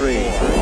three.